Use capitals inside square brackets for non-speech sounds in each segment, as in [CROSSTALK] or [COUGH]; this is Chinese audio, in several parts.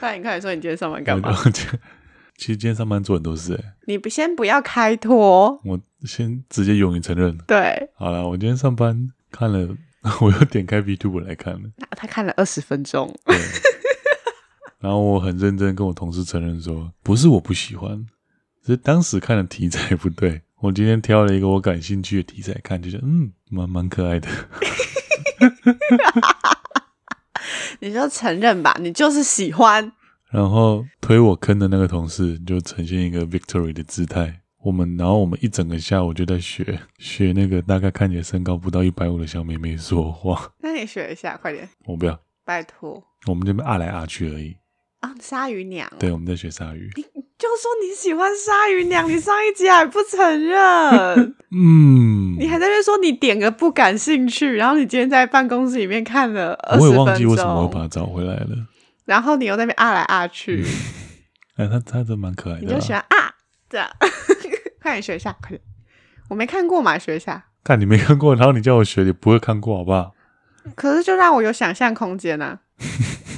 那你快点说，你今天上班干嘛？其实今天上班做很多事哎。你不先不要开脱，我先直接勇于承认。对，好了，我今天上班看了，[LAUGHS] 我又点开 VTuber 来看了。他看了二十分钟。对。然后我很认真跟我同事承认说，不是我不喜欢，只是当时看的题材不对。我今天挑了一个我感兴趣的题材看，就觉得嗯，蛮蛮可爱的。[LAUGHS] 你就承认吧，你就是喜欢。然后推我坑的那个同事就呈现一个 victory 的姿态。我们，然后我们一整个下午就在学学那个大概看起来身高不到一百五的小妹妹说话。那你学一下，快点。我不要，拜托。我们这边啊来啊去而已。啊，鲨鱼娘。对，我们在学鲨鱼。你就说你喜欢鲨鱼娘，你上一集还不承认。[LAUGHS] 嗯。你还在那说你点个不感兴趣，然后你今天在办公室里面看了二十分钟。我也忘记为什么我把它找回来了。然后你又在那边啊来啊去，哎，他他真蛮可爱的。你就喜欢啊，这样，[LAUGHS] 快点学一下，快点。我没看过嘛，学一下。看你没看过，然后你叫我学，你不会看过，好不好？可是就让我有想象空间啊！[LAUGHS]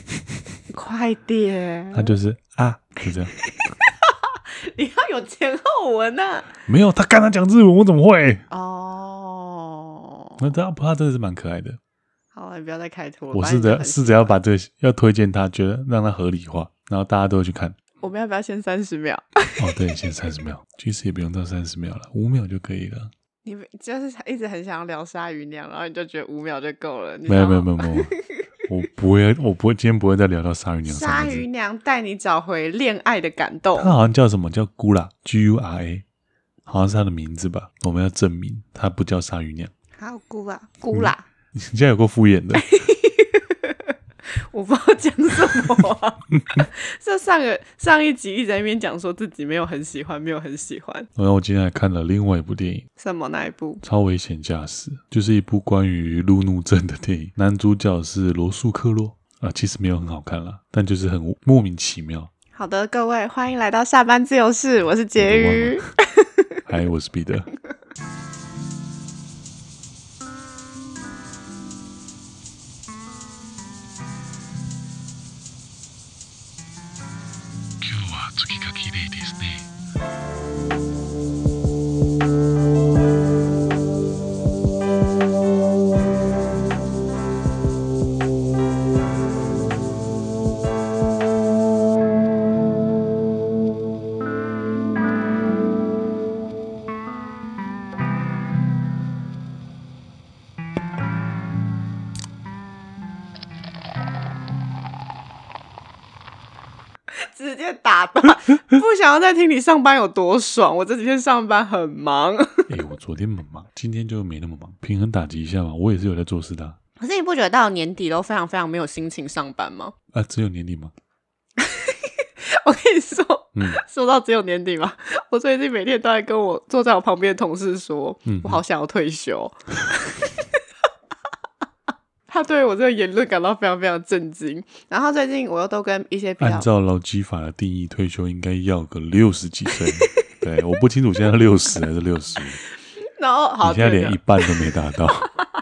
快点。他就是啊，就这样。[LAUGHS] 你要有前后文啊。没有，他刚才讲日文，我怎么会？哦。那他他真的是蛮可爱的。好了，你不要再开脱了。我试着试着要把这个要推荐他，觉得让他合理化，然后大家都会去看。我们要不要先三十秒？哦，对，先三十秒，[LAUGHS] 其实也不用到三十秒了，五秒就可以了。你就是一直很想要聊鲨鱼娘，然后你就觉得五秒就够了。没有没有没有没有，我不会，我不会，今天不会再聊到鲨鱼娘。鲨鱼娘带你找回恋爱的感动。她好像叫什么叫 Gura，G U R A，好像是她的名字吧？我们要证明她不叫鲨鱼娘。还有 Gura，Gura。你现在有够敷衍的，[LAUGHS] 我不知道讲什么、啊。[LAUGHS] 就上个上一集一直在那边讲说自己没有很喜欢，没有很喜欢。然后我今天还看了另外一部电影，什么那一部？超危险驾驶，就是一部关于路怒症的电影。男主角是罗素克洛啊，其实没有很好看啦，但就是很莫名其妙。好的，各位欢迎来到下班自由室，我是婕妤，嗨，我是彼得。直不想要再听你上班有多爽。我这几天上班很忙。[LAUGHS] 哎、欸，我昨天很忙，今天就没那么忙，平衡打击一下嘛。我也是有在做事的。可是你不觉得到年底都非常非常没有心情上班吗？啊，只有年底吗？[LAUGHS] 我跟你说，嗯，说到只有年底吗？我最近每天都在跟我坐在我旁边的同事说，嗯，我好想要退休。他对我这个言论感到非常非常震惊。然后最近我又都跟一些比较，按照劳基法的定义，退休应该要个六十几岁。[LAUGHS] 对，我不清楚现在六十还是六十五。[LAUGHS] 然后好，你现在连一半都没达到。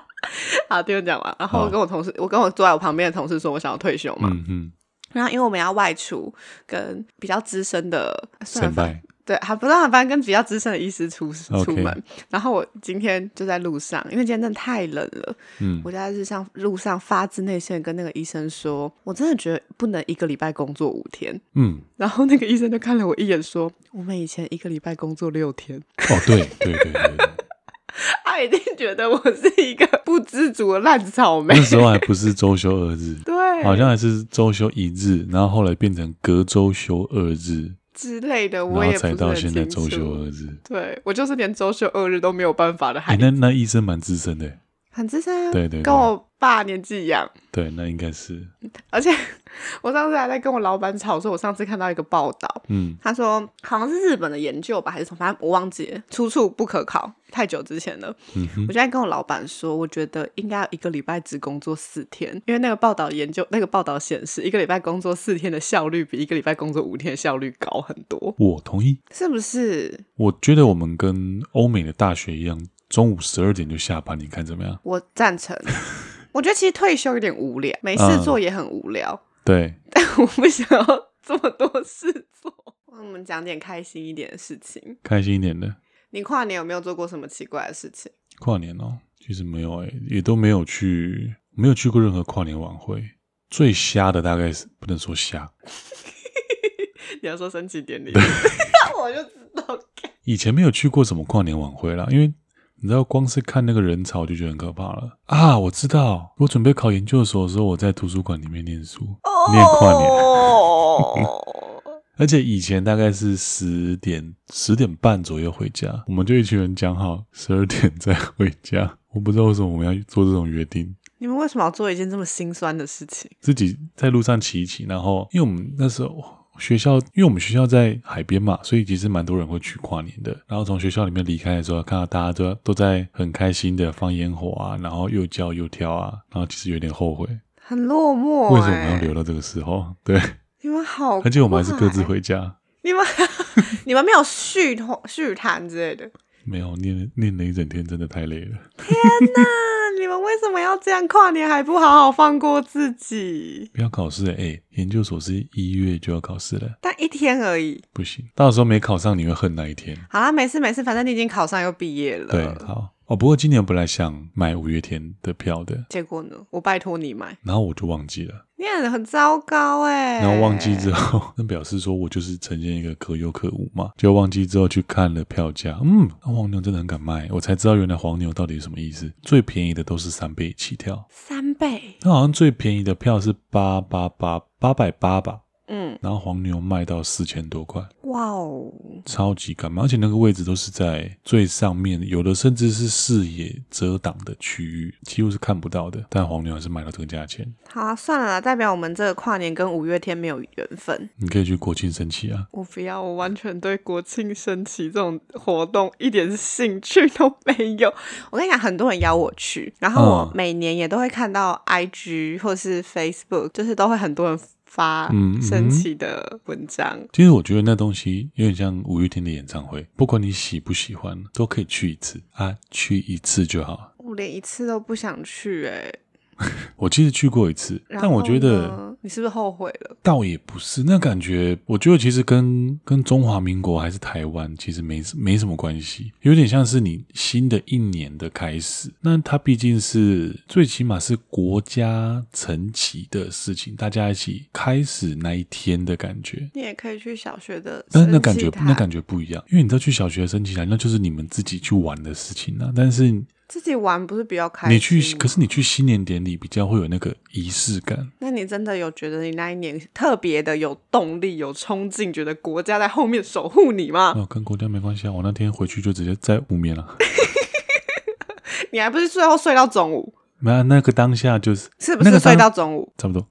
[LAUGHS] 好，听我讲完。然后我跟我同事，我跟我坐在我旁边的同事说，我想要退休嘛。嗯嗯。然后因为我们要外出，跟比较资深的先辈。对，还不让他班跟比较资深的医师出出门。然后我今天就在路上，因为今天真的太冷了。嗯，我就在日上路上发自内心跟那个医生说，我真的觉得不能一个礼拜工作五天。嗯，然后那个医生就看了我一眼，说：“我们以前一个礼拜工作六天。”哦，对对对对，对，[LAUGHS] 他一定觉得我是一个不知足的烂草莓。那时候还不是周休二日，对，好像还是周休一日，然后后来变成隔周休二日。之类的，我也才到现在周休二日。对，我就是连周休二日都没有办法的孩子。欸、那那医生蛮资深的，很资深啊。对，对对，跟我爸年纪一样。对，那应该是。[LAUGHS] 而且我上次还在跟我老板吵说，我上次看到一个报道，嗯，他说好像是日本的研究吧，还是什么，反正我忘记了，出处不可考。太久之前了，嗯、我就在跟我老板说，我觉得应该要一个礼拜只工作四天，因为那个报道研究，那个报道显示，一个礼拜工作四天的效率比一个礼拜工作五天的效率高很多。我同意，是不是？我觉得我们跟欧美的大学一样，中午十二点就下班，你看怎么样？我赞成。[LAUGHS] 我觉得其实退休有点无聊，没事做也很无聊。嗯、对，[LAUGHS] 但我不想要这么多事做。我们讲点开心一点的事情，开心一点的。你跨年有没有做过什么奇怪的事情？跨年哦，其实没有诶、欸，也都没有去，没有去过任何跨年晚会。最瞎的大概是不能说瞎，[LAUGHS] 你要说升旗典礼，我就知道。以前没有去过什么跨年晚会啦，因为你知道，光是看那个人潮就觉得很可怕了啊！我知道，我准备考研究所的时候，我在图书馆里面念书，哦、念跨年。[LAUGHS] 而且以前大概是十点十点半左右回家，我们就一群人讲好十二点再回家。我不知道为什么我们要做这种约定。你们为什么要做一件这么心酸的事情？自己在路上骑一骑，然后因为我们那时候学校，因为我们学校在海边嘛，所以其实蛮多人会去跨年的。然后从学校里面离开的时候，看到大家都都在很开心的放烟火啊，然后又叫又跳啊，然后其实有点后悔，很落寞、欸。为什么我们要留到这个时候？[LAUGHS] 对。你们好，而且我们还是各自回家。[LAUGHS] 你们 [LAUGHS] 你们没有续续谈之类的？没有，念念了一整天，真的太累了。天哪！[LAUGHS] 你们为什么要这样跨年？还不好好放过自己？不要考试哎、欸！研究所是一月就要考试了，但一天而已。不行，到时候没考上，你会恨那一天。好啦，没事没事，反正你已经考上又毕业了。对，好。哦，不过今年本来想买五月天的票的，结果呢，我拜托你买，然后我就忘记了。你很很糟糕哎。然后忘记之后，那表示说我就是呈现一个可有可无嘛。就忘记之后去看了票价，嗯，那黄牛真的很敢卖，我才知道原来黄牛到底是什么意思。最便宜的都是三倍起跳，三倍？那好像最便宜的票是八八八八百八吧。嗯，然后黄牛卖到四千多块，哇哦，超级干嘛！而且那个位置都是在最上面，有的甚至是视野遮挡的区域，几乎是看不到的。但黄牛还是卖到这个价钱。好啊，算了啦，代表我们这个跨年跟五月天没有缘分。你可以去国庆升旗啊！我不要，我完全对国庆升旗这种活动一点兴趣都没有。我跟你讲，很多人邀我去，然后我每年也都会看到 IG 或是 Facebook，就是都会很多人。发神奇的文章，嗯嗯。其实我觉得那东西有点像五月天的演唱会，不管你喜不喜欢，都可以去一次啊，去一次就好。我连一次都不想去哎，欸。[LAUGHS] 我其实去过一次，但我觉得你是不是后悔了？倒也不是，那感觉我觉得其实跟跟中华民国还是台湾其实没没什么关系，有点像是你新的一年的开始。那它毕竟是最起码是国家层级的事情，大家一起开始那一天的感觉。你也可以去小学的，但是那感觉那感觉不一样，因为你知道去小学升旗台，那就是你们自己去玩的事情啊。但是自己玩不是比较开心？你去，可是你去新年典礼比较会有那个仪式感。那你真的有觉得你那一年特别的有动力、有冲劲，觉得国家在后面守护你吗？哦，跟国家没关系啊！我那天回去就直接在无眠了。你还不是最后睡到中午？没有，那个当下就是是不是睡到中午？差不多。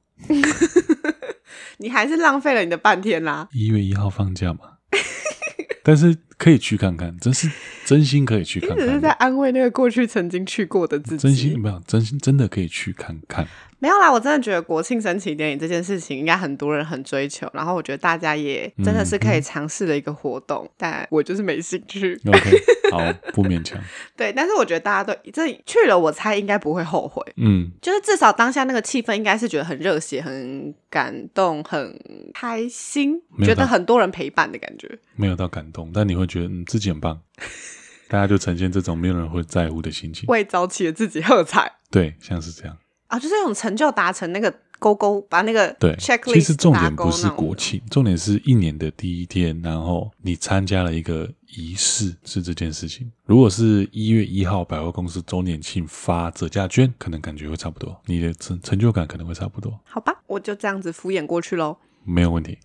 [LAUGHS] 你还是浪费了你的半天啦！一月一号放假嘛，[LAUGHS] 但是。可以去看看，真是真心可以去看看。你只是在安慰那个过去曾经去过的自己。真心没有，真心真的可以去看看。没有啦，我真的觉得国庆升旗典礼这件事情应该很多人很追求，然后我觉得大家也真的是可以尝试的一个活动，但我就是没兴趣。OK，[LAUGHS] 好，不勉强。对，但是我觉得大家都这去了，我猜应该不会后悔。嗯，就是至少当下那个气氛应该是觉得很热血、很感动、很开心，觉得很多人陪伴的感觉。没有到感动，但你会觉得嗯自己很棒，[LAUGHS] 大家就呈现这种没有人会在乎的心情，为早起的自己喝彩。对，像是这样。啊，就是那种成就达成那个勾勾，把那个对其实重点不是国庆，重点是一年的第一天，然后你参加了一个仪式，是这件事情。如果是一月一号百货公司周年庆发折价券，可能感觉会差不多，你的成成就感可能会差不多。好吧，我就这样子敷衍过去喽。没有问题。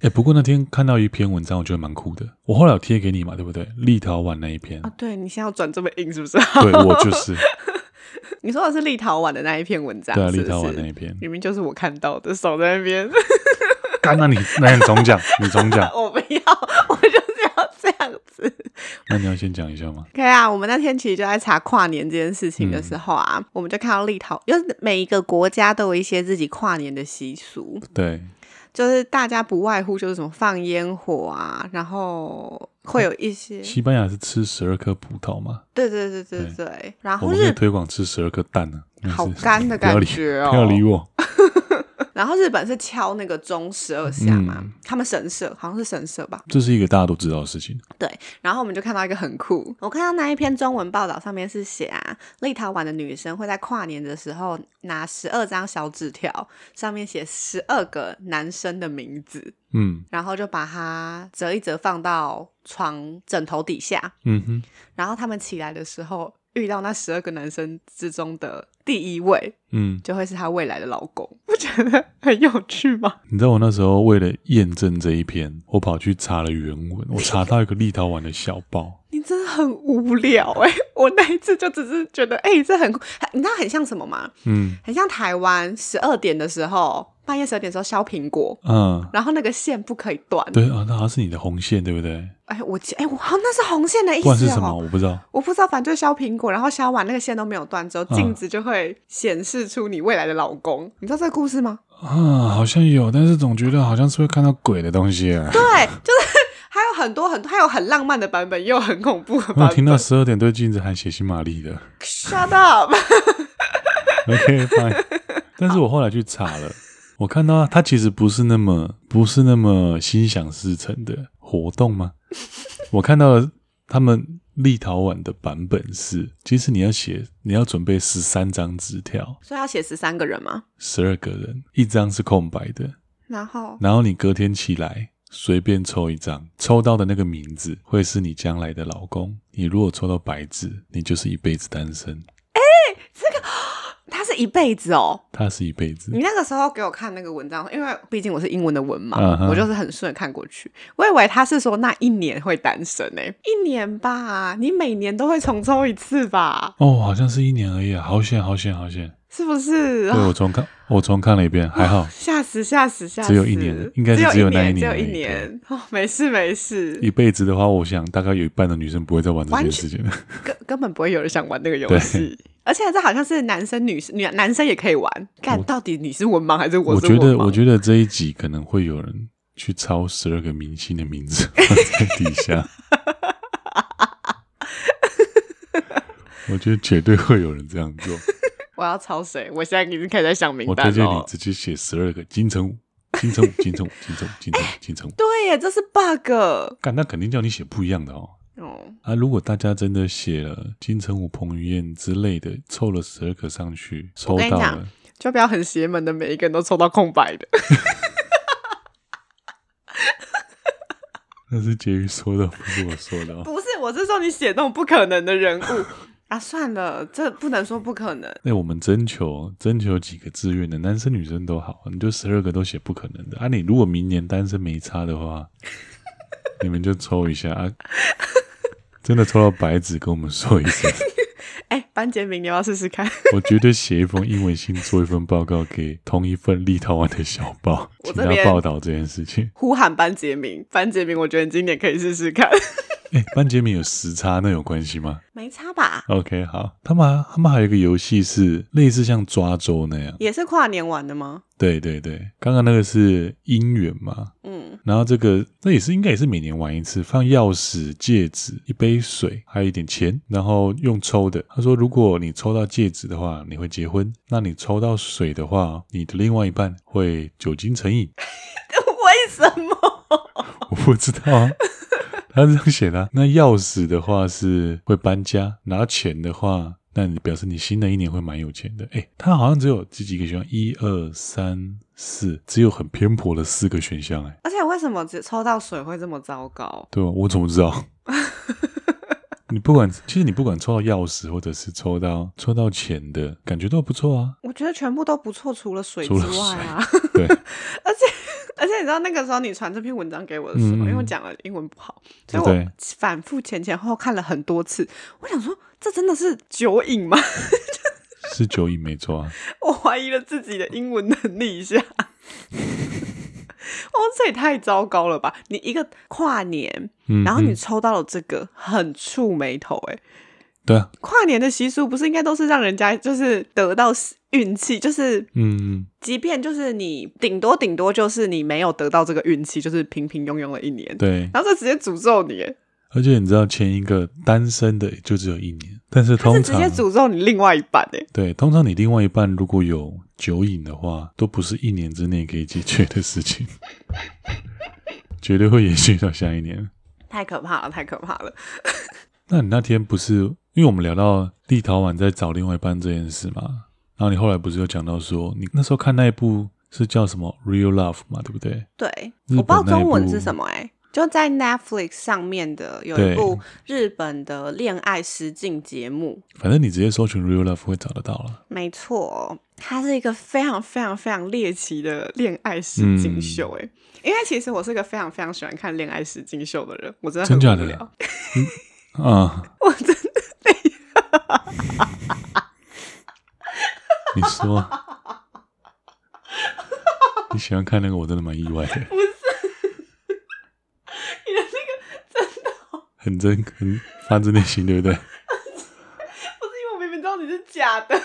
哎、欸，不过那天看到一篇文章，我觉得蛮酷的。我后来有贴给你嘛，对不对？立陶宛那一篇啊，对，你现在要转这么硬是不是？对，我就是。[LAUGHS] [LAUGHS] 你说的是立陶宛的那一篇文章，对啊，立陶宛那一篇，明明就是我看到的，手在那边。[LAUGHS] 干，那你那你总讲，[LAUGHS] 你总讲。我不要，我就是要这样子。那你要先讲一下吗？可以啊，我们那天其实就在查跨年这件事情的时候啊，嗯、我们就看到立陶，就是每一个国家都有一些自己跨年的习俗。对。就是大家不外乎就是什么放烟火啊，然后会有一些。西班牙是吃十二颗葡萄吗？对对对对对。对然后我们可以推广吃十二颗蛋呢、啊。好干的感觉哦！不要理我。然后日本是敲那个钟十二下嘛，嗯、他们神社好像是神社吧。这是一个大家都知道的事情。对，然后我们就看到一个很酷，我看到那一篇中文报道上面是写啊，立陶宛的女生会在跨年的时候拿十二张小纸条，上面写十二个男生的名字，嗯，然后就把它折一折放到床枕头底下，嗯哼，然后他们起来的时候。遇到那十二个男生之中的第一位，嗯，就会是她未来的老公，[LAUGHS] 不觉得很有趣吗？你知道我那时候为了验证这一篇，我跑去查了原文，我查到一个立陶宛的小报。你真的很无聊哎、欸！[LAUGHS] 我那一次就只是觉得，哎、欸，这很，你知道很像什么吗？嗯，很像台湾十二点的时候。半夜十二点的时候削苹果，嗯，然后那个线不可以断。对啊，那好像是你的红线，对不对？哎，我哎，我好像那是红线的意思。是什么，我不知道。我不知道，反正就削苹果，然后削完那个线都没有断之后，镜子就会显示出你未来的老公。你知道这个故事吗？啊，好像有，但是总觉得好像是会看到鬼的东西啊。对，就是很多很多，还有很浪漫的版本，也有很恐怖的版本。我听到十二点对镜子喊血腥玛丽的。Shut up。[LAUGHS] OK fine，但是我后来去查了。我看到他其实不是那么不是那么心想事成的活动吗？我看到了他们立陶宛的版本是，其实你要写，你要准备十三张纸条，所以要写十三个人吗？十二个人，一张是空白的，然后然后你隔天起来随便抽一张，抽到的那个名字会是你将来的老公。你如果抽到白纸，你就是一辈子单身。哎、欸，这个。[GASPS] 他是一辈子哦，他是一辈子。你那个时候给我看那个文章，因为毕竟我是英文的文嘛，uh huh. 我就是很顺看过去。我以为他是说那一年会单身呢，一年吧？你每年都会重抽一次吧？哦，好像是一年而已啊，好险，好险，好险，是不是？对，我重看，我重看了一遍，还好。吓死，吓死，吓死！只有一年，应该是只有那一年，只有一年。哦，没事，没事。一辈子的话，我想大概有一半的女生不会再玩这件事情了，根根本不会有人想玩那个游戏。而且这好像是男生、女生、女男生也可以玩。看到底你是文盲还是我是文盲？我觉得，我觉得这一集可能会有人去抄十二个明星的名字 [LAUGHS] 放在底下。[LAUGHS] 我觉得绝对会有人这样做。我要抄谁？我现在已经开始在想名单了。我推荐你直接写十二个金城武、金城武、金城武、金城武、金城武、金城武。[LAUGHS] 对耶，这是 bug。干，那肯定叫你写不一样的哦。哦啊！如果大家真的写了金城武、彭于晏之类的，凑了十二个上去，抽到了，就不要很邪门的，每一个人都抽到空白的。[LAUGHS] 那是婕妤说的，不是我说的。不是，我是说你写那种不可能的人物啊！算了，这不能说不可能。那我们征求征求几个志愿的，男生女生都好，你就十二个都写不可能的啊！你如果明年单身没差的话，[LAUGHS] 你们就抽一下啊！真的抽到白纸，跟我们说一声。[LAUGHS] 哎、欸，班杰明，你要试试看。我绝对写一封英文信，做一份报告给同一份立陶宛的小报，请他报道这件事情。呼喊班杰明，班杰明，我觉得你今年可以试试看。哎、欸，班杰明有时差，那有关系吗？没差吧。OK，好。他们他们还有一个游戏是类似像抓周那样，也是跨年玩的吗？对对对，刚刚那个是姻缘嘛。嗯然后这个那也是应该也是每年玩一次，放钥匙、戒指、一杯水，还有一点钱，然后用抽的。他说，如果你抽到戒指的话，你会结婚；那你抽到水的话，你的另外一半会酒精成瘾。[LAUGHS] 为什么？我不知道啊，他是这样写的啊。[LAUGHS] 那钥匙的话是会搬家，拿钱的话。那你表示你新的一年会蛮有钱的，哎，他好像只有这几个选项，一二三四，只有很偏颇的四个选项，哎，而且为什么只抽到水会这么糟糕？对吧？我怎么知道？[LAUGHS] 你不管，其实你不管抽到钥匙或者是抽到抽到钱的感觉都不错啊。我觉得全部都不错，除了水之外啊。对，[LAUGHS] 而且而且你知道那个时候你传这篇文章给我的时候，嗯、因为我讲了英文不好，所以我反复前前后后看了很多次。我想说，这真的是酒瘾吗？[LAUGHS] 是酒瘾没错啊。[LAUGHS] 我怀疑了自己的英文能力一下。[LAUGHS] 哦，这也太糟糕了吧！你一个跨年，嗯、然后你抽到了这个，很触眉头哎。对啊，跨年的习俗不是应该都是让人家就是得到运气，就是嗯，即便就是你顶多顶多就是你没有得到这个运气，就是平平庸庸的一年。对，然后这直接诅咒你。而且你知道，前一个单身的就只有一年，但是通常是直接诅咒你另外一半诶。对，通常你另外一半如果有酒瘾的话，都不是一年之内可以解决的事情，[LAUGHS] 绝对会延续到下一年。太可怕了，太可怕了。那你那天不是因为我们聊到立陶宛在找另外一半这件事嘛？然后你后来不是有讲到说，你那时候看那一部是叫什么《Real Love》嘛，对不对？对，我不知道中文是什么哎、欸，就在 Netflix 上面的有一部日本的恋爱实境节目。反正你直接搜寻《Real Love》会找得到了。没错，它是一个非常非常非常猎奇的恋爱实境秀哎、欸，嗯、因为其实我是一个非常非常喜欢看恋爱实境秀的人，我真的很无聊。啊！[LAUGHS] 我真的你说你喜欢看那个，我真的蛮意外的。不是你的那个真的很真，很发自内心，对不对？不是因为我明明知道你是假的。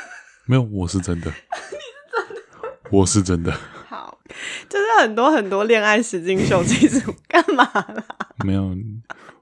没有，我是真的。你是真的。我是真的。好，就是很多很多恋爱实境秀，其实干嘛啦？没有。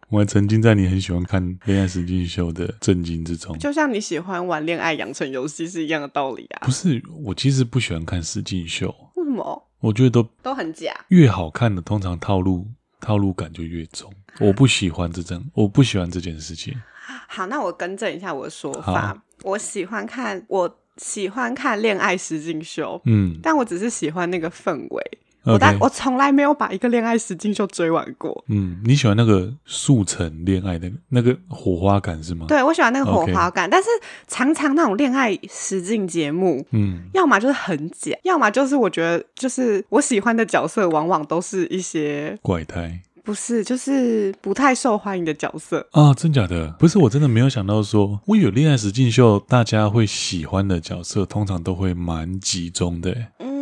我还沉浸在你很喜欢看恋爱实境秀的震惊之中，就像你喜欢玩恋爱养成游戏是一样的道理啊。不是，我其实不喜欢看实境秀。为什么？我觉得都都很假。越好看的通常套路套路感就越重，我不喜欢这种，我不喜欢这件事情。[LAUGHS] 好，那我更正一下我的说法。我喜欢看，我喜欢看恋爱实境秀，嗯，但我只是喜欢那个氛围。我但我从来没有把一个恋爱实境秀追完过。嗯，你喜欢那个速成恋爱的那个火花感是吗？对，我喜欢那个火花感.但是常常那种恋爱实境节目，嗯，要么就是很假，要么就是我觉得就是我喜欢的角色往往都是一些怪胎，不是，就是不太受欢迎的角色啊，真假的？不是，我真的没有想到说，我有恋爱实境秀大家会喜欢的角色，通常都会蛮集中的。嗯。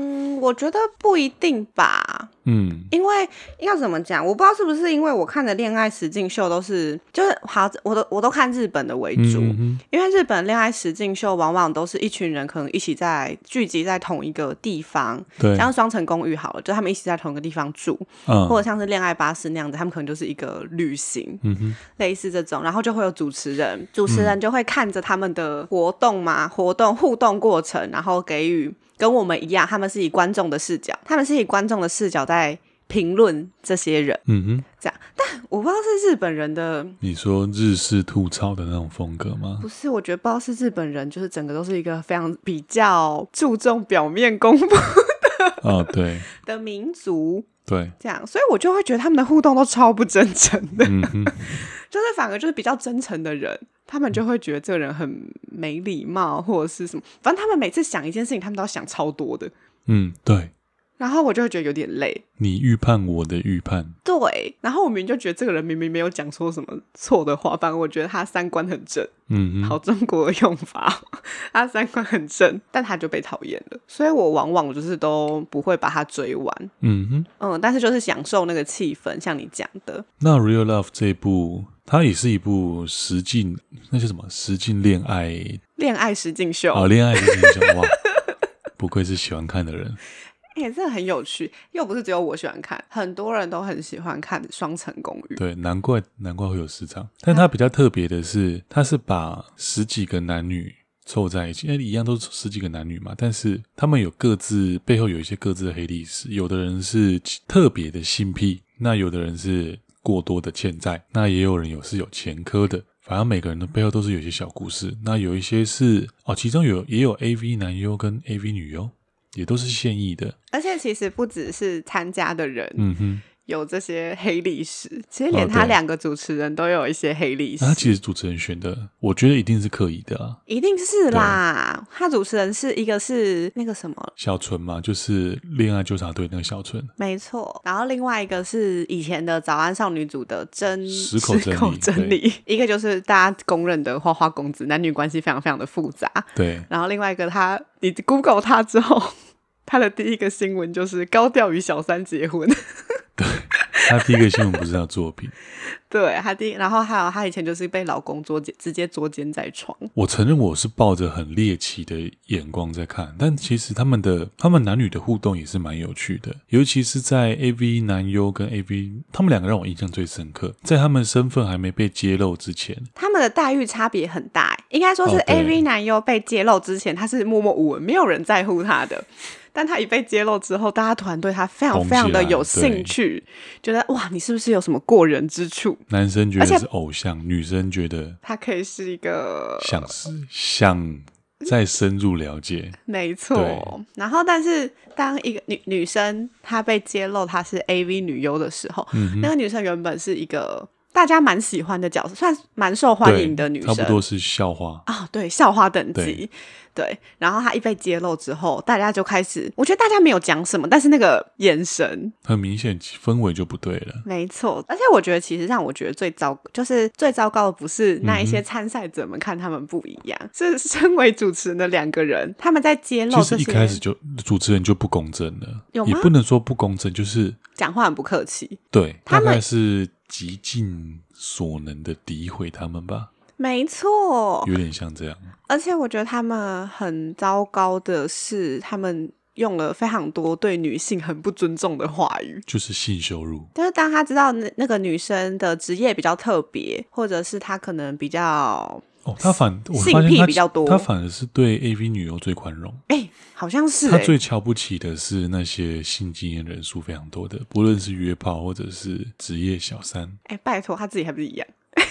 我觉得不一定吧，嗯，因为要怎么讲，我不知道是不是因为我看的恋爱实境秀都是，就是好，我都我都看日本的为主，嗯嗯，因为日本恋爱实境秀往往都是一群人可能一起在聚集在同一个地方，对，像双层公寓好了，就他们一起在同一个地方住，嗯，或者像是恋爱巴士那样子，他们可能就是一个旅行，嗯哼，类似这种，然后就会有主持人，主持人就会看着他们的活动嘛，活动互动过程，然后给予。跟我们一样，他们是以观众的视角，他们是以观众的视角在评论这些人，嗯哼，这样。但我不知道是日本人的，你说日式吐槽的那种风格吗？不是，我觉得不知道是日本人，就是整个都是一个非常比较注重表面功夫的，哦，对，[LAUGHS] 的民族，对，这样，所以我就会觉得他们的互动都超不真诚的，嗯哼，就是反而就是比较真诚的人。他们就会觉得这个人很没礼貌，或者是什么，反正他们每次想一件事情，他们都要想超多的。嗯，对。然后我就会觉得有点累。你预判我的预判，对。然后我明明就觉得这个人明明没有讲错什么错的话，反正我觉得他三观很正。嗯哼，好中国的用法，他三观很正，但他就被讨厌了。所以我往往就是都不会把他追完。嗯哼，嗯，但是就是享受那个气氛，像你讲的。那《Real Love》这部，它也是一部实境，那叫什么？实境恋爱？恋爱实境秀？哦，恋爱实境秀哇！[LAUGHS] 不愧是喜欢看的人。也 [LAUGHS] 是、欸、很有趣，又不是只有我喜欢看，很多人都很喜欢看《双层公寓》。对，难怪难怪会有市场。但它比较特别的是，它是把十几个男女凑在一起，因为一样都是十几个男女嘛，但是他们有各自背后有一些各自的黑历史。有的人是特别的性癖，那有的人是过多的欠债，那也有人有是有前科的。反正每个人的背后都是有些小故事。那有一些是哦，其中有也有 AV 男优跟 AV 女优。也都是现役的，而且其实不只是参加的人，嗯哼，有这些黑历史。其实连他两个主持人都有一些黑历史。他其实主持人选的，我觉得一定是刻意的啊，一定是啦。他主持人是一个是那个什么小纯嘛，就是恋爱纠察队那个小纯，没错。然后另外一个是以前的早安少女组的真矢口真理，一个就是大家公认的花花公子，男女关系非常非常的复杂。对。然后另外一个他，你 Google 他之后。他的第一个新闻就是高调与小三结婚。对，他第一个新闻不是他作品。对，他第，然后还有他以前就是被老公捉奸，直接捉奸在床。我承认我是抱着很猎奇的眼光在看，但其实他们的他们男女的互动也是蛮有趣的，尤其是在 AV 男优跟 AV，他们两个让我印象最深刻，在他们身份还没被揭露之前，他们的待遇差别很大，应该说是 AV 男优被揭露之前，他是默默无闻，没有人在乎他的。但他一被揭露之后，大家突然对他非常非常的有兴趣，觉得哇，你是不是有什么过人之处？男生觉得是偶像，女生觉得他可以是一个想是想再深入了解，没错。然后，但是当一个女女生她被揭露她是 AV 女优的时候，嗯，那个女生原本是一个。大家蛮喜欢的角色，算蛮受欢迎的女生，差不多是校花啊、哦，对，校花等级对，对。然后她一被揭露之后，大家就开始，我觉得大家没有讲什么，但是那个眼神很明显，氛围就不对了。没错，而且我觉得其实让我觉得最糟，就是最糟糕的不是那一些参赛者们看他们不一样，嗯、是身为主持人的两个人，他们在揭露，其实一开始就主持人就不公正了，有？也不能说不公正，就是讲话很不客气。对，他们是。极尽所能的诋毁他们吧，没错，有点像这样。而且我觉得他们很糟糕的是，他们用了非常多对女性很不尊重的话语，就是性羞辱。但是当他知道那那个女生的职业比较特别，或者是她可能比较。哦，他反我发现他比较多，他反而是对 AV 女优最宽容。哎、欸，好像是、欸。他最瞧不起的是那些性经验人数非常多的，不论是约炮或者是职业小三。哎、欸，拜托，他自己还不是一样？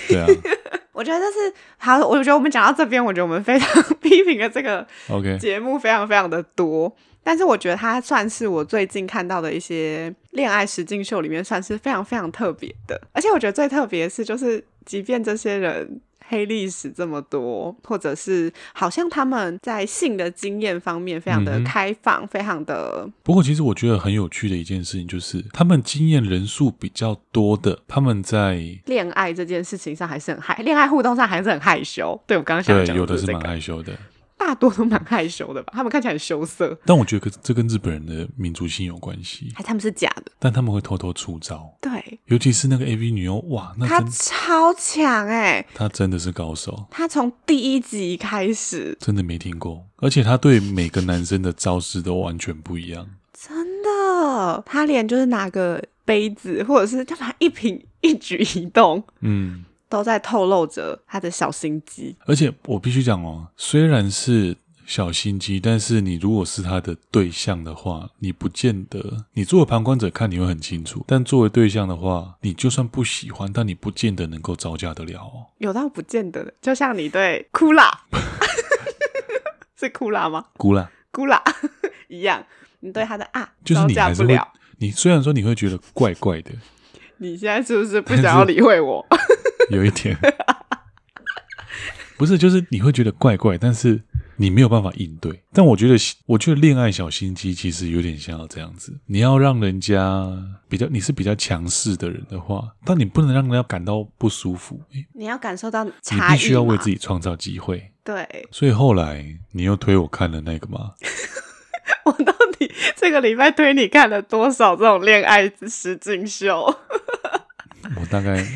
对啊。[LAUGHS] 我觉得这是好，我觉得我们讲到这边，我觉得我们非常 [LAUGHS] 批评的这个 OK 节目非常非常的多。但是我觉得它算是我最近看到的一些恋爱实境秀里面算是非常非常特别的。而且我觉得最特别的是，就是即便这些人。黑历史这么多，或者是好像他们在性的经验方面非常的开放，嗯、非常的。不过，其实我觉得很有趣的一件事情就是，他们经验人数比较多的，他们在恋爱这件事情上还是很害，恋爱互动上还是很害羞。对，我刚刚想讲有的是蛮害羞的。大多都蛮害羞的吧，[LAUGHS] 他们看起来很羞涩。但我觉得这跟日本人的民族性有关系，还他们是假的，但他们会偷偷出招。对，尤其是那个 AV 女优，哇，那她超强哎、欸，他真的是高手。她从第一集开始，真的没听过，而且她对每个男生的招式都完全不一样。真的，她连就是拿个杯子，或者是他把一瓶一举一动，嗯。都在透露着他的小心机，而且我必须讲哦，虽然是小心机，但是你如果是他的对象的话，你不见得，你作为旁观者看你会很清楚，但作为对象的话，你就算不喜欢，但你不见得能够招架得了哦。有到不见得的，就像你对哭啦，是哭啦吗？哭啦，哭啦一样，你对他的啊，就是你还是了，你虽然说你会觉得怪怪的，你现在是不是不想要理会我？[LAUGHS] 有一点，[LAUGHS] 不是，就是你会觉得怪怪，但是你没有办法应对。但我觉得，我觉得恋爱小心机其实有点像要这样子，你要让人家比较，你是比较强势的人的话，但你不能让人家感到不舒服。你要感受到你必须要为自己创造机会。对，所以后来你又推我看了那个吗？[LAUGHS] 我到底这个礼拜推你看了多少这种恋爱实境秀？[LAUGHS] 我大概。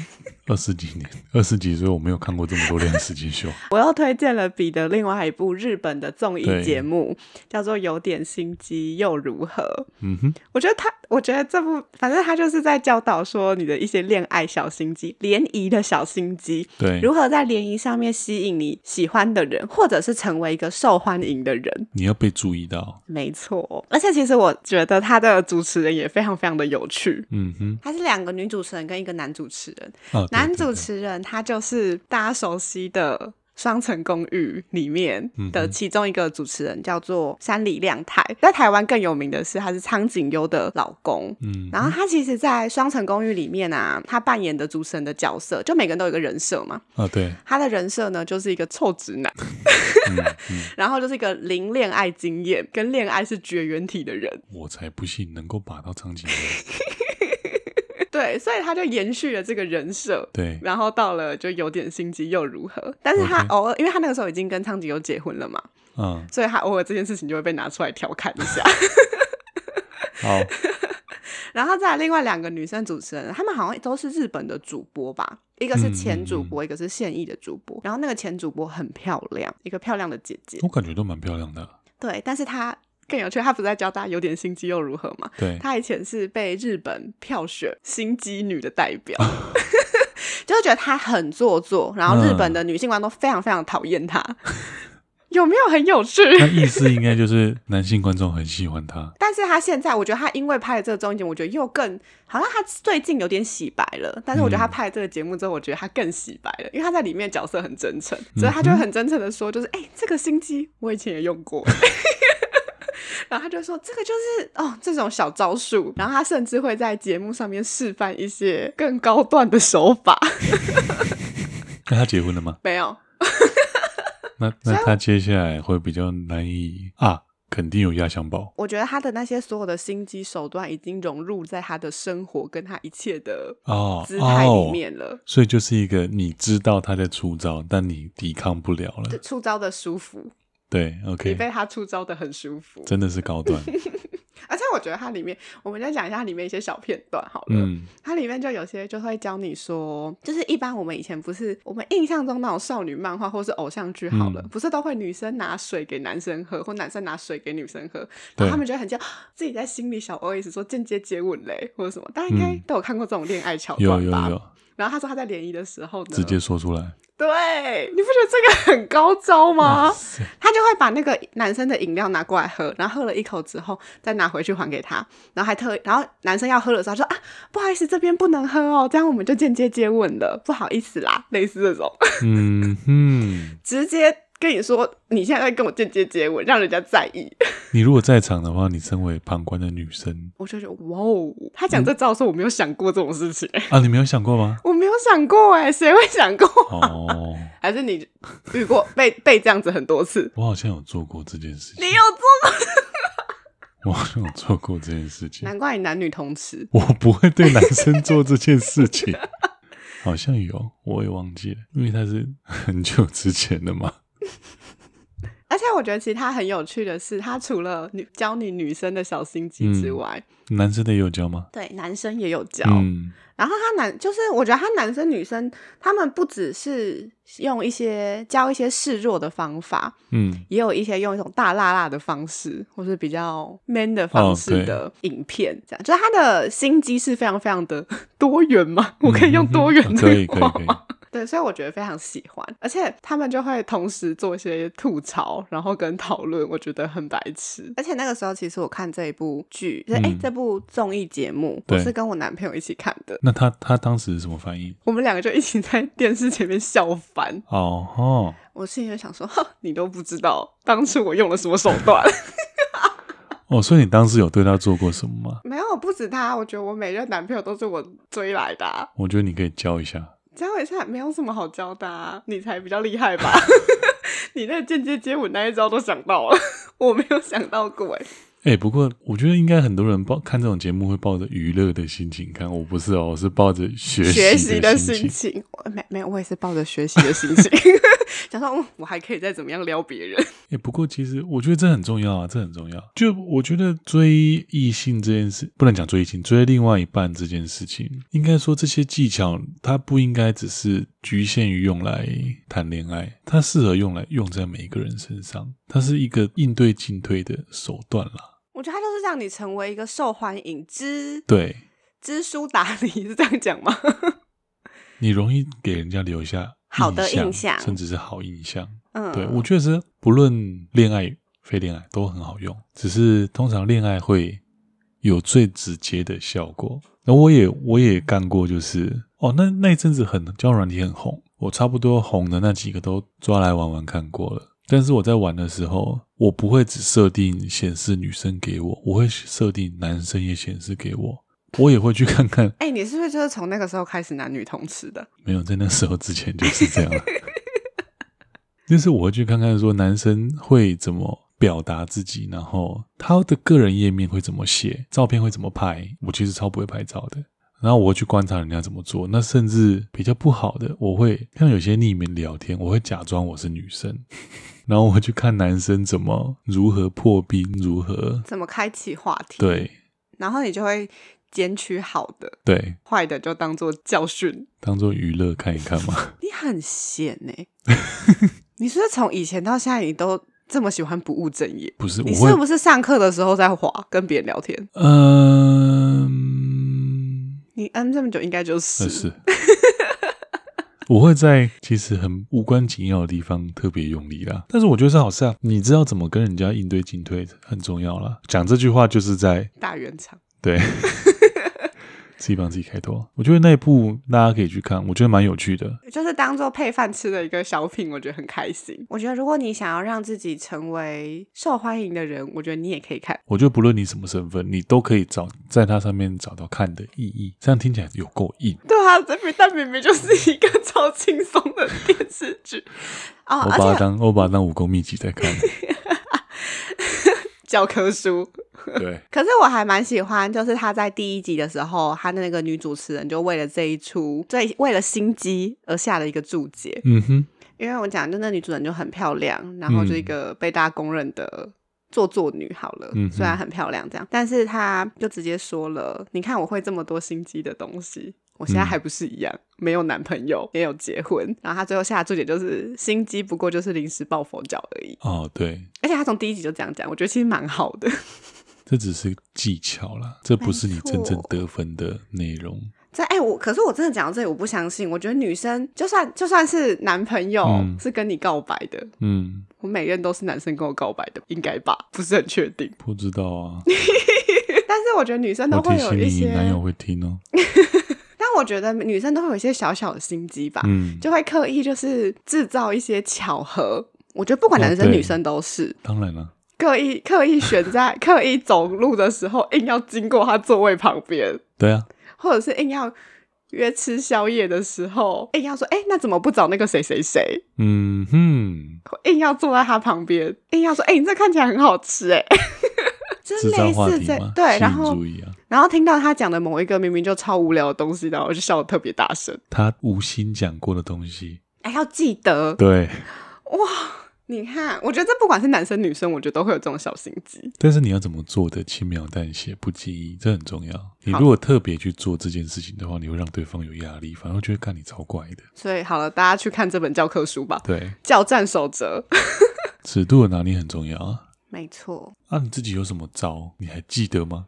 二十几年，二十几岁，我没有看过这么多恋爱实境秀。[LAUGHS] 我又推荐了彼得另外一部日本的综艺节目，叫做《有点心机又如何》。嗯哼，我觉得他，我觉得这部，反正他就是在教导说你的一些恋爱小心机、联谊的小心机，对，如何在联谊上面吸引你喜欢的人，或者是成为一个受欢迎的人。你要被注意到，没错。而且其实我觉得他的主持人也非常非常的有趣。嗯哼，他是两个女主持人跟一个男主持人。哦。男主持人他就是大家熟悉的《双层公寓》里面的其中一个主持人，叫做山里亮太。在台湾更有名的是，他是苍井优的老公。嗯，然后他其实，在《双层公寓》里面啊，他扮演的主持人的角色，就每个人都有一个人设嘛。啊，对。他的人设呢，就是一个臭直男，嗯 [LAUGHS] 嗯、然后就是一个零恋爱经验、跟恋爱是绝缘体的人。我才不信能够把到苍井优。[LAUGHS] 对，所以他就延续了这个人设，对，然后到了就有点心机又如何？但是他偶尔.因为他那个时候已经跟苍井优结婚了嘛，嗯，所以他偶尔这件事情就会被拿出来调侃一下。[LAUGHS] 好，[LAUGHS] 然后再来另外两个女生主持人，她们好像都是日本的主播吧？一个是前主播，嗯、一个是现役的主播。然后那个前主播很漂亮，一个漂亮的姐姐，我感觉都蛮漂亮的。对，但是她更有趣，他不是在教大家有点心机又如何嘛？对，他以前是被日本票选心机女的代表。[LAUGHS] 就是觉得她很做作，然后日本的女性观众都非常非常讨厌她，嗯、[LAUGHS] 有没有很有趣？那意思应该就是男性观众很喜欢她，但是她现在，我觉得她因为拍了这个综艺节目，我觉得又更好像她最近有点洗白了。但是我觉得她拍了这个节目之后，我觉得她更洗白了，因为她在里面角色很真诚，所以她就会很真诚的说，就是哎、嗯欸，这个心机我以前也用过。[LAUGHS] 然后他就说：“这个就是哦，这种小招数。”然后他甚至会在节目上面示范一些更高段的手法。[LAUGHS] 那他结婚了吗？没有。那那他接下来会比较难以啊？肯定有压箱宝。我觉得他的那些所有的心机手段已经融入在他的生活跟他一切的哦姿态里面了。哦哦。所以就是一个你知道他在出招，但你抵抗不了了。出招的舒服。对，OK，你被他出招的很舒服，真的是高端。[LAUGHS] 而且我觉得它里面，我们再讲一下它里面一些小片段好了。嗯，它里面就有些就会教你说，就是一般我们以前不是我们印象中那种少女漫画或是偶像剧好了，嗯、不是都会女生拿水给男生喝，或男生拿水给女生喝，然后他们觉得很像自己在心里小 OS 说间接接吻嘞，或者什么，大家应该都有看过这种恋爱桥段吧？嗯、有有有。然后他说他在联谊的时候呢，直接说出来。对，你不觉得这个很高招吗？他就会把那个男生的饮料拿过来喝，然后喝了一口之后，再拿回去还给他，然后还特，然后男生要喝的时候说啊，不好意思，这边不能喝哦，这样我们就间接接吻了，不好意思啦，类似这种，嗯哼，[LAUGHS] 直接。跟你说，你现在在跟我间接接吻，让人家在意。[LAUGHS] 你如果在场的话，你身为旁观的女生，[LAUGHS] 我就觉得哇哦，他讲这招的时候，我没有想过这种事情、啊！你没有想过吗？我没有想过哎、欸，谁会想过？哦，[LAUGHS] 还是你遇过被被这样子很多次？我好像有做过这件事情。你有做过？我好像有做过这件事情。难怪你男女通吃。我不会对男生做这件事情。好像有，我也忘记了，因为他是很久之前的嘛。[LAUGHS] 而且我觉得其实他很有趣的是，他除了女教你女生的小心机之外，嗯，男生的也有教吗？对，男生也有教。嗯，然后他男就是我觉得他男生女生他们不只是用一些教一些示弱的方法，嗯，也有一些用一种大辣辣的方式，或是比较 man 的方式的影片，这样，哦，就是他的心机是非常非常的 [LAUGHS] 多元嘛，我可以用多元这句话吗？可以可以可以对，所以我觉得非常喜欢，而且他们就会同时做一些吐槽，然后跟讨论，我觉得很白痴。而且那个时候，其实我看这一部剧，哎、嗯，这部综艺节目，对我是跟我男朋友一起看的。那他他当时是什么反应？我们两个就一起在电视前面笑翻。哦哦！我心里就想说，你都不知道当初我用了什么手段。[LAUGHS] 哦，所以你当时有对他做过什么吗？没有，不止他，我觉得我每任男朋友都是我追来的、啊。我觉得你可以教一下。教一下没有什么好教的，啊，你才比较厉害吧？[LAUGHS] 你那个间接接吻那一招都想到了，[LAUGHS] 我没有想到过哎。哎、欸，不过我觉得应该很多人抱看这种节目会抱着娱乐的心情看，我不是哦，我是抱着学习的心情。没没有，我也是抱着学习的心情。[LAUGHS] 想说，我还可以再怎么样撩别人。哎、欸，不过其实我觉得这很重要啊，这很重要。就我觉得追异性这件事，不能讲追异性，追另外一半这件事情，应该说这些技巧，它不应该只是局限于用来谈恋爱，它适合用来用在每一个人身上，它是一个应对进退的手段啦。我觉得它就是让你成为一个受欢迎、知对、知书达理，是这样讲吗？[LAUGHS] 你容易给人家留下好的印象，甚至是好印象。嗯，对，我确实不论恋爱、非恋爱都很好用，只是通常恋爱会有最直接的效果。那我也我也干过，就是哦，那那一阵子很交友软体很红，我差不多红的那几个都抓来玩玩看过了。但是我在玩的时候，我不会只设定显示女生给我，我会设定男生也显示给我，我也会去看看。[LAUGHS] 哎、欸，你是不是就是从那个时候开始男女通吃的？没有，在那时候之前就是这样。[LAUGHS] 就是我会去看看说男生会怎么表达自己，然后他的个人页面会怎么写，照片会怎么拍。我其实超不会拍照的。然后我会去观察人家怎么做，那甚至比较不好的，我会像有些匿名聊天，我会假装我是女生，[LAUGHS] 然后我会去看男生怎么如何破冰，如何怎么开启话题。对，然后你就会捡取好的，对，坏的就当做教训，当做娱乐看一看嘛。[LAUGHS] 你很闲呢、欸，你是不是从以前到现在你都这么喜欢不务正业？不是，你是不是上课的时候在滑跟别人聊天？嗯，你嗯这么久应该就是。是 [LAUGHS] 我会在其实很无关紧要的地方特别用力啦，但是我觉得是好事啊。你知道怎么跟人家应对进退很重要啦。讲这句话就是在大圆场，对。[LAUGHS] 自己帮自己开脱，我觉得那一部大家可以去看，我觉得蛮有趣的，就是当做配饭吃的一个小品，我觉得很开心。我觉得如果你想要让自己成为受欢迎的人，我觉得你也可以看。我觉得不论你什么身份，你都可以找在它上面找到看的意义。这样听起来有够硬。对啊，这明但明明就是一个超轻松的电视剧啊！我把它当我把它当武功秘籍在看，[LAUGHS] 教科书。[LAUGHS] 对，可是我还蛮喜欢，就是他在第一集的时候，他的那个女主持人就为了这一出，最为了心机而下的一个注解。嗯哼，因为我讲，就那女主人就很漂亮，然后就一个被大家公认的做作女。好了，嗯，虽然很漂亮这样，但是她就直接说了：“你看我会这么多心机的东西。”我现在还不是一样，嗯、没有男朋友，也有结婚。然后他最后下的注解就是心机不过就是临时抱佛脚而已。哦，对。而且他从第一集就这样讲，我觉得其实蛮好的。[LAUGHS] 这只是技巧啦，这不是你真正得分的内容。这哎、欸，我可是我真的讲到这里，我不相信。我觉得女生就算就算是男朋友、嗯、是跟你告白的，嗯，我每任都是男生跟我告白的，应该吧？不是很确定，不知道啊。[LAUGHS] 但是我觉得女生都会有一些，男友会听哦。[LAUGHS] 我觉得女生都会有一些小小的心机吧，嗯，就会刻意就是制造一些巧合。我觉得不管男生女生都是，当然了，刻意刻意选在 [LAUGHS] 刻意走路的时候硬要经过他座位旁边，对啊，或者是硬要约吃宵夜的时候硬要说，哎，那怎么不找那个谁谁谁？嗯哼，硬要坐在他旁边，硬要说，哎，你这看起来很好吃，哎。[LAUGHS] [LAUGHS] 就类似这对，然后然后听到他讲的某一个明明就超无聊的东西，然后我就笑得特别大声。他无心讲过的东西，哎，要记得。对，哇，你看，我觉得这不管是男生女生，我觉得都会有这种小心机。但是你要怎么做的轻描淡写不经意，这很重要。你如果特别去做这件事情的话，你会让对方有压力，反而觉得看你超怪的。所以好了，大家去看这本教科书吧。对，教战守则，尺度的拿捏很重要啊。没错，那、啊、你自己有什么招？你还记得吗？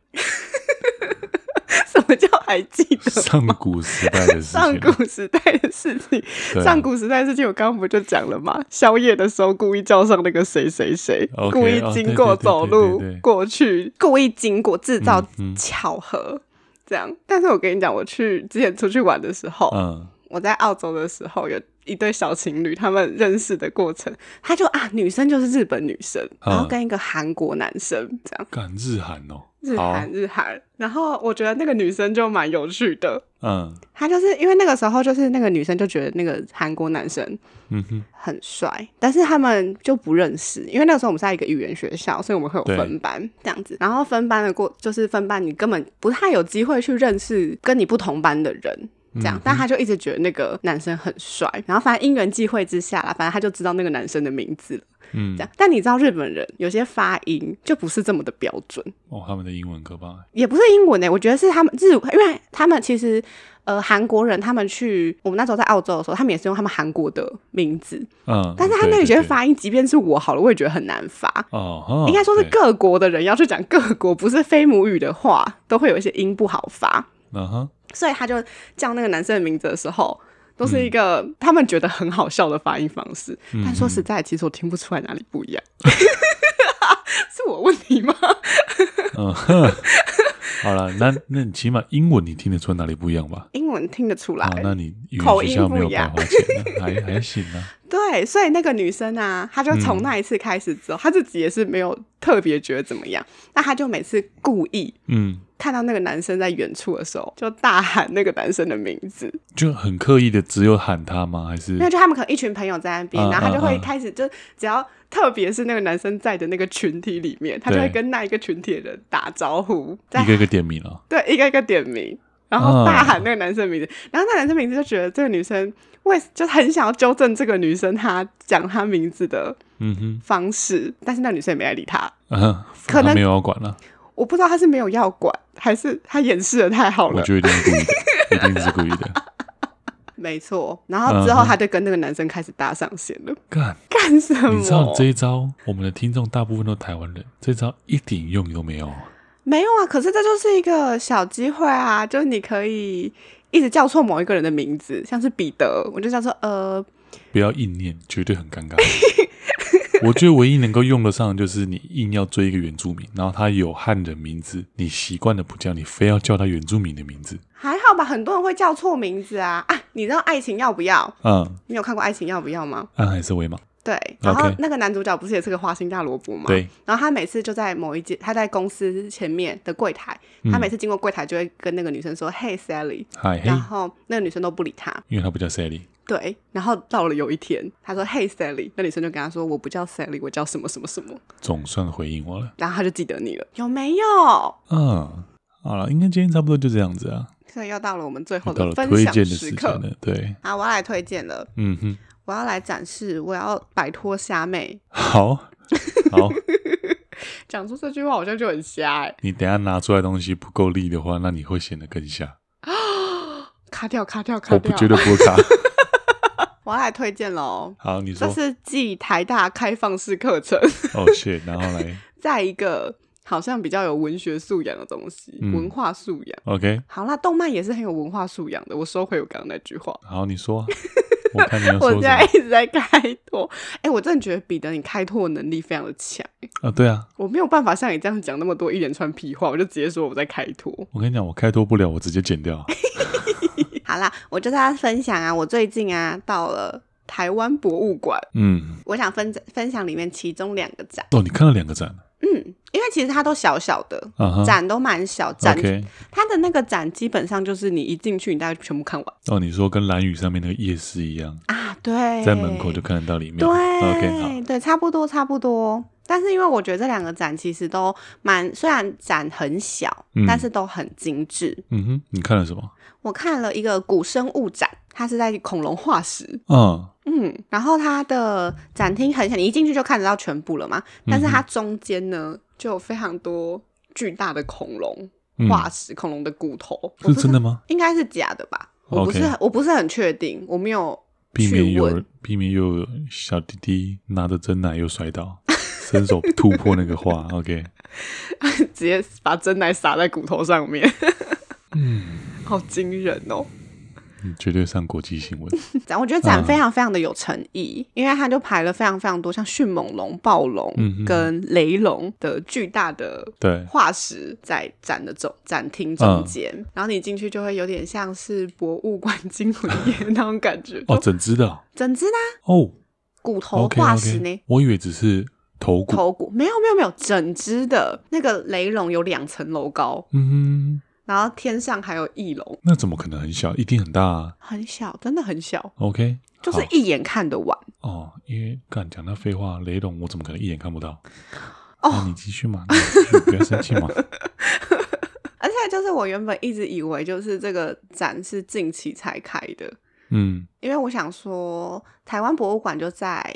还记得？上古时代的事情。上古时代的事情，啊、上古时代的事情，我刚刚不就讲了吗？宵夜的时候故意叫上那个谁谁谁，okay, 故意经过走路过去，故意经过制造巧合，这样。但是我跟你讲，我去之前出去玩的时候，嗯，我在澳洲的时候有。一对小情侣，他们认识的过程，他就啊，女生就是日本女生，然后跟一个韩国男生这样，干日韩哦，日韩日韩，然后我觉得那个女生就蛮有趣的，嗯，她就是因为那个时候就是那个女生就觉得那个韩国男生嗯哼。很帅，但是他们就不认识，因为那个时候我们是在一个语言学校，所以我们会有分班这样子，然后分班的过就是分班，你根本不太有机会去认识跟你不同班的人。这样，但他就一直觉得那个男生很帅，然后反正因缘际会之下啦，反正他就知道那个男生的名字了。嗯，这样。但你知道日本人有些发音就不是这么的标准哦，他们的英文可怕。也不是英文呢、欸，我觉得是他们日，因为他们其实呃韩国人，他们去我们那时候在澳洲的时候，他们也是用他们韩国的名字。嗯，但是他那里觉得发音，即便是我好了，我也觉得很难发。哦，哦应该说是各国的人要去讲各国不是非母语的话，都会有一些音不好发。嗯哼。所以他就叫那个男生的名字的时候，都是一个他们觉得很好笑的发音方式。嗯、但说实在，其实我听不出来哪里不一样，[LAUGHS] 是我问题吗？嗯，[LAUGHS] 好了，那那你起码英文你听得出来哪里不一样吧？英文听得出来，啊、那你口音不一样，还还行啊。对，所以那个女生啊，她就从那一次开始之后，她、嗯、自己也是没有特别觉得怎么样，那她就每次故意嗯。看到那个男生在远处的时候，就大喊那个男生的名字，就很刻意的只有喊他吗？还是？那就他们可能一群朋友在那边，啊、然后他就会开始、啊、就只要特别是那个男生在的那个群体里面，他就会跟那一个群体的人打招呼，一个一个点名了，对，一个一个点名，然后大喊那个男生名字，啊、然后那男生名字就觉得这个女生为就很想要纠正这个女生她讲她名字的嗯哼方式，嗯、但是那女生也没来理他，啊、可能没有要管了。我不知道他是没有要管，还是他掩饰的太好了。我觉得一定是故意的，一定是故意的。[LAUGHS] 没错，然后之后他就跟那个男生开始搭上线了。干干、嗯、什么？你知道这一招，我们的听众大部分都台湾人，这一招一点用都没有。没有啊，可是这就是一个小机会啊，就是你可以一直叫错某一个人的名字，像是彼得，我就叫做呃，不要硬念，绝对很尴尬。[LAUGHS] 我觉得唯一能够用得上，就是你硬要追一个原住民，然后他有汉人名字，你习惯的不叫，你非要叫他原住民的名字，还好吧？很多人会叫错名字啊！啊，你知道爱情要不要？嗯，你有看过爱情要不要吗？暗海瑟薇吗？对，然后那个男主角不是也是个花心大萝卜嘛？对，然后他每次就在某一间，他在公司前面的柜台，他每次经过柜台就会跟那个女生说、嗯、“Hey Sally”，然后那个女生都不理他，因为他不叫 Sally。对，然后到了有一天，他说：“Hey Sally”，那女生就跟他说：“我不叫 Sally，我叫什么什么什么。”总算回应我了，然后他就记得你了，有没有？嗯，好了，应该今天差不多就这样子啊。所以又到了我们最后的分享的时刻了，对，好，我要来推荐了。嗯哼，我要来展示，我要摆脱虾妹。好，好，[LAUGHS] 讲出这句话好像就很瞎哎。你等一下拿出来东西不够力的话，那你会显得更瞎。卡掉，卡掉，卡掉，我不觉得不卡。[LAUGHS] 我要来推荐喽！好，你说这是继台大开放式课程哦，shit，然后来 [LAUGHS] 再一个好像比较有文学素养的东西，嗯、文化素养。OK，好啦，动漫也是很有文化素养的。我收回我刚刚那句话。好，你说，我看你要说我现在一直在开拓。哎、欸，我真的觉得彼得你开拓能力非常的强啊！对啊，我没有办法像你这样讲那么多一连串屁话，我就直接说我在开拓。我跟你讲，我开拓不了，我直接剪掉。[LAUGHS] 好啦，我就跟大家分享啊，我最近啊到了台湾博物馆，嗯，我想分分享里面其中两个展。哦，你看了两个展？嗯，因为其实它都小小的，uh-huh, 展都蛮小，展.它的那个展基本上就是你一进去，你大概全部看完。哦，你说跟蓝雨上面那个夜市一样啊？对，在门口就看得到里面。对，OK，好，对，差不多，差不多。但是因为我觉得这两个展其实都蛮，虽然展很小，嗯，但是都很精致。嗯哼，你看了什么？我看了一个古生物展，它是在恐龙化石。嗯嗯，然后它的展厅很小，你一进去就看得到全部了嘛。但是它中间呢，就有非常多巨大的恐龙化石，嗯、恐龙的骨头是真的吗？应该是假的吧？我不是.我不是很确定，我没有避免有避免有小弟弟拿着真奶又摔倒，[LAUGHS] 伸手突破那个画。OK，[LAUGHS] 直接把真奶洒在骨头上面。嗯。[LAUGHS] 好惊人哦！绝对上国际新闻。[LAUGHS] 展我觉得展非常非常的有诚意，嗯，因为他就排了非常非常多像迅猛龙、暴龙跟雷龙的巨大的化石在展的中展厅中间，嗯，然后你进去就会有点像是博物馆惊魂夜 [LAUGHS] 那种感觉。哦，整只的，哦，整只的哦，骨头化石呢？Okay, okay. 我以为只是头骨，头骨没有没有没有，整只的那个雷龙有两层楼高。嗯哼。然后天上还有翼龙，那怎么可能很小？一定很大啊！很小，真的很小。OK，就是一眼看得完。哦，因为刚讲那废话，雷龙我怎么可能一眼看不到？哦，啊、你继续嘛，你继续不要生气嘛。[LAUGHS] 而且就是我原本一直以为，就是这个展是近期才开的。嗯，因为我想说，台湾博物馆就在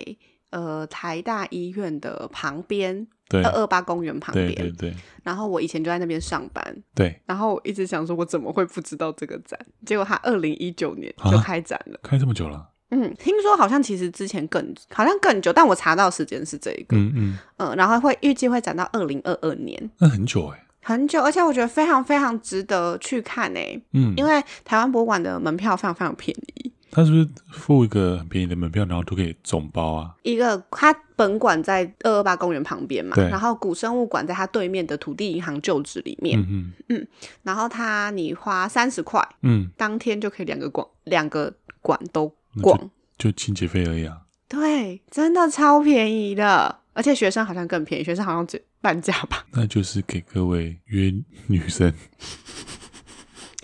呃台大医院的旁边。二二八公园旁边，对对对。然后我以前就在那边上班，对。然后我一直想说，我怎么会不知道这个展？结果他二零一九年就开展了，开这么久了。嗯，听说好像其实之前更好像更久，但我查到时间是这一个，嗯嗯嗯。然后会预计会展到二零二二年，那很久哎、欸，很久，而且我觉得非常非常值得去看哎、欸，嗯，因为台湾博物馆的门票非常非常便宜。他是不是付一个很便宜的门票，然后都可以总包啊？一个，他本馆在二二八公园旁边嘛，然后古生物馆在他对面的土地银行旧址里面，嗯嗯，然后他你花三十块，嗯，当天就可以两个馆两个馆都逛，就，就清洁费而已啊。对，真的超便宜的，而且学生好像更便宜，学生好像只半价吧。那就是给各位约女生。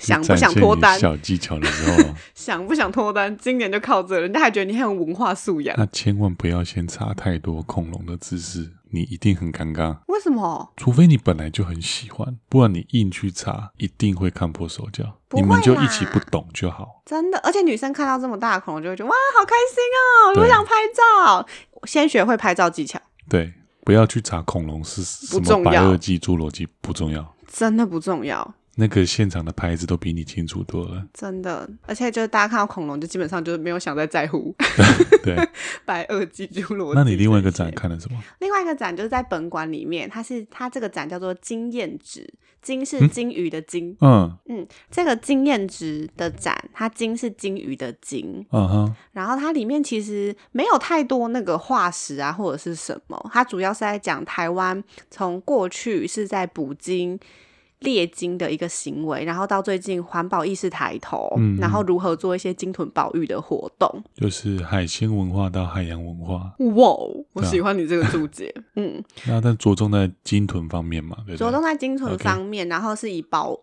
想不想脱单？小技巧的时候，[LAUGHS] 想不想脱单？今年就靠这，人家还觉得你很有文化素养。那千万不要先查太多恐龙的知识，你一定很尴尬。为什么？除非你本来就很喜欢，不然你硬去查，一定会看破手脚。你们就一起不懂就好。真的，而且女生看到这么大的恐龙，就会觉得哇，好开心哦！我想拍照，先学会拍照技巧。对。不要去查恐龙是什么白垩纪、侏罗纪，不重要，真的不重要。那个现场的牌子都比你清楚多了，真的。而且就是大家看到恐龙，就基本上就是没有想再在乎。[LAUGHS] 对，[LAUGHS] 白垩纪、侏罗纪。那你另外一个展看了什么？另外一个展就是在本馆里面，它是它这个展叫做经验值，金是金鱼的金。嗯嗯，这个经验值的展，它金是金鱼的金。嗯哼。然后它里面其实没有太多那个化石啊，或者是什么，它主要是在讲台湾从过去是在捕鲸。猎鲸的一个行为，然后到最近环保意识抬头，嗯，然后如何做一些鲸豚保育的活动，就是海鲜文化到海洋文化。哇，我喜欢你这个注解，啊、嗯，那但着重在鲸豚方面嘛，对，着重在鲸豚方面.然后是以保。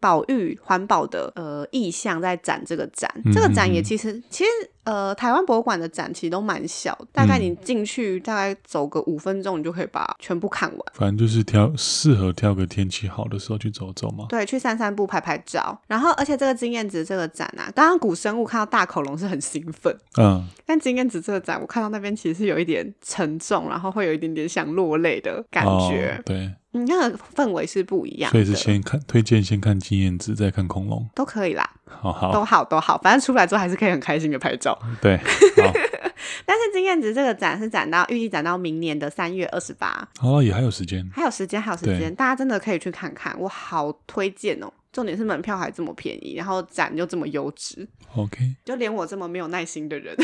保育环保的呃意向在展这个展，这个展也其实其实呃台湾博物馆的展其实都蛮小，大概你进去大概走个五分钟，你就可以把全部看完。反正就是挑适合挑个天气好的时候去走走嘛。对，去散散步、拍拍照。然后，而且这个经验值这个展啊，刚刚古生物看到大恐龙是很兴奋，嗯，但经验值这个展，我看到那边其实是有一点沉重，然后会有一点点想落泪的感觉。哦、对。你那个氛围是不一样的，所以是先看推荐，先看经验值，再看恐龙都可以啦。好好，都好都好，反正出来之后还是可以很开心的拍照。对，[LAUGHS] 但是经验值这个展是展到预计展到明年的三月二十八。哦，也还有时间，还有时间，还有时间，大家真的可以去看看，我好推荐哦。重点是门票还这么便宜，然后展又这么优质。OK，就连我这么没有耐心的人。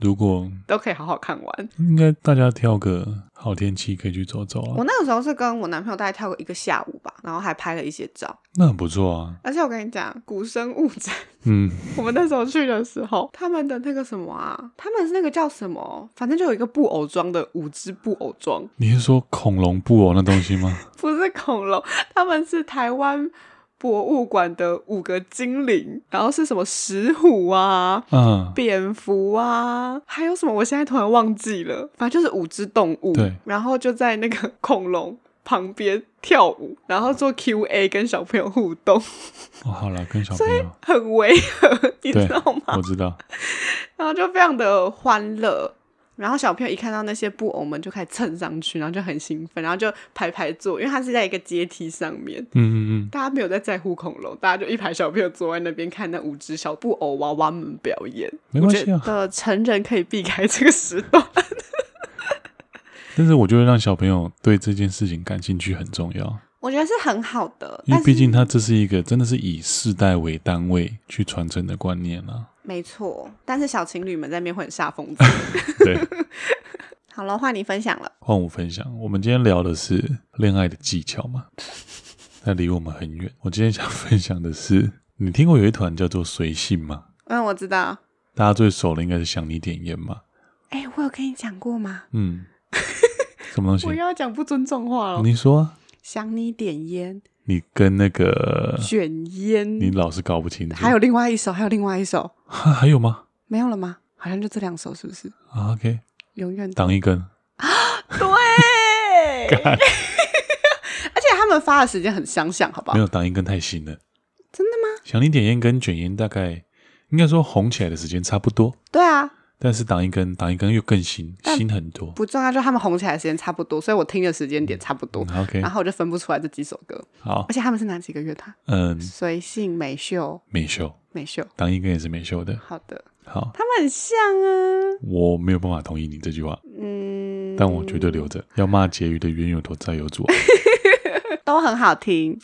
如果都可以好好看完，应该大家挑个好天气可以去走走啊。我那个时候是跟我男朋友大概跳个一个下午吧，然后还拍了一些照，那很不错啊。而且我跟你讲，古生物展，嗯，[LAUGHS] 我们那时候去的时候，他们的那个什么啊，他们是那个叫什么，反正就有一个布偶装的五只布偶装。你是说恐龙布偶那东西吗？[LAUGHS] 不是恐龙，他们是台湾。博物馆的五个精灵，然后是什么石虎啊，嗯，蝙蝠啊，还有什么？我现在突然忘记了，反正就是五只动物。对，然后就在那个恐龙旁边跳舞，然后做 Q&A 跟小朋友互动。哦，好了，跟小朋友很违和，你知道吗？我知道。然后就非常的欢乐。然后小朋友一看到那些布偶们就开始蹭上去，然后就很兴奋，然后就排排坐，因为它是在一个阶梯上面。嗯嗯嗯。大家没有在在乎恐龙，大家就一排小朋友坐在那边看那五只小布偶娃娃们表演。没关系啊。我觉得成人可以避开这个时段。[LAUGHS] 但是我觉得让小朋友对这件事情感兴趣很重要。我觉得是很好的，因为毕竟它这是一个真的是以世代为单位去传承的观念啊。没错，但是小情侣们在那边会很煞风景。[LAUGHS] 对，[LAUGHS] 好了，换你分享了。换我分享，我们今天聊的是恋爱的技巧嘛？[LAUGHS] 那离我们很远。我今天想分享的是，你听过有一团叫做随性吗？嗯，我知道。大家最熟的应该是想你点烟嘛？哎、欸，我有跟你讲过吗？嗯，什么东西？我又要讲不尊重话了。你说，想你点烟。你跟那个卷烟，你老是搞不清楚。还有另外一首，还有另外一首，还有吗？没有了吗？好像就这两首，是不是啊？OK，永远挡一根啊！[LAUGHS] 对，[LAUGHS] [LAUGHS] 而且他们发的时间很相像，好不好？没有挡一根太新了，真的吗？想你点烟跟卷烟大概应该说红起来的时间差不多。对啊。但是挡一根，挡一根又更新，新很多。不重要，就他们红起来的时间差不多，所以我听的时间点差不多。嗯、OK，然后我就分不出来这几首歌。好，而且他们是哪几个乐团？嗯，随性美秀，美秀，美秀，挡一根也是美秀的。好的，好，他们很像啊。我没有办法同意你这句话。嗯，但我绝对留着。要骂婕妤的冤有头债有主，[LAUGHS] 都很好听。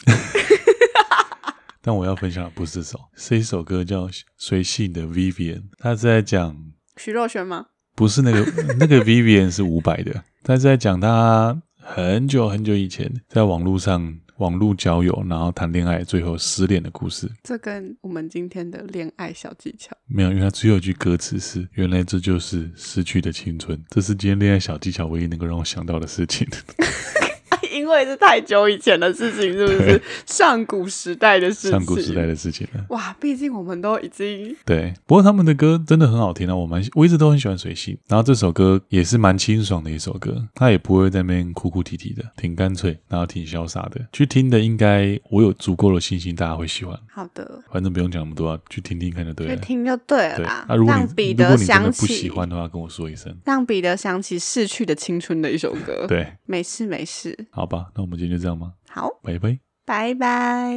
[LAUGHS] 但我要分享的不是这首，是一首歌叫《随性的 Vivian》，他是在讲徐若瑄吗？不是那个，那个 Vivian 是伍佰的，他是在讲他很久很久以前在网络上网络交友，然后谈恋爱，最后失恋的故事。这跟我们今天的恋爱小技巧没有，因为他最后一句歌词是“原来这就是失去的青春”，这是今天恋爱小技巧唯一能够让我想到的事情。[LAUGHS] 因为是太久以前的事情，是不是？[LAUGHS] 上古时代的事情，上古时代的事情了。哇，毕竟我们都已经对。不过他们的歌真的很好听啊，我蛮我一直都很喜欢水星。然后这首歌也是蛮清爽的一首歌，他也不会在那边哭哭啼啼的，挺干脆，然后挺潇洒的。去听的应该我有足够的信心，大家会喜欢。好的，反正不用讲那么多啊，去听听看就对了。去听就对了啦。那、啊、如果你彼得想如果你真的不喜欢的话，跟我说一声。让彼得想起逝去的青春的一首歌。对，没事没事。好吧，那我们今天就这样吗？好，拜拜，拜拜，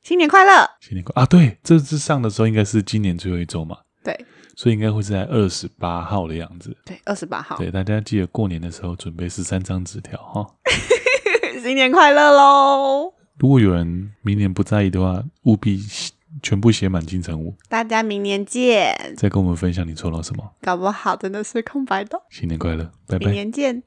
新年快乐，新年快乐啊！对，这次上的时候应该是今年最后一周嘛。对，所以应该会是在二十八号的样子。对，二十八号。对，大家记得过年的时候准备十三张纸条哈。[LAUGHS] 新年快乐喽！如果有人明年不在意的话，务必。全部写满金城武，大家明年见！再跟我们分享你抽到什么，搞不好真的是空白的。新年快乐，拜拜，明年见。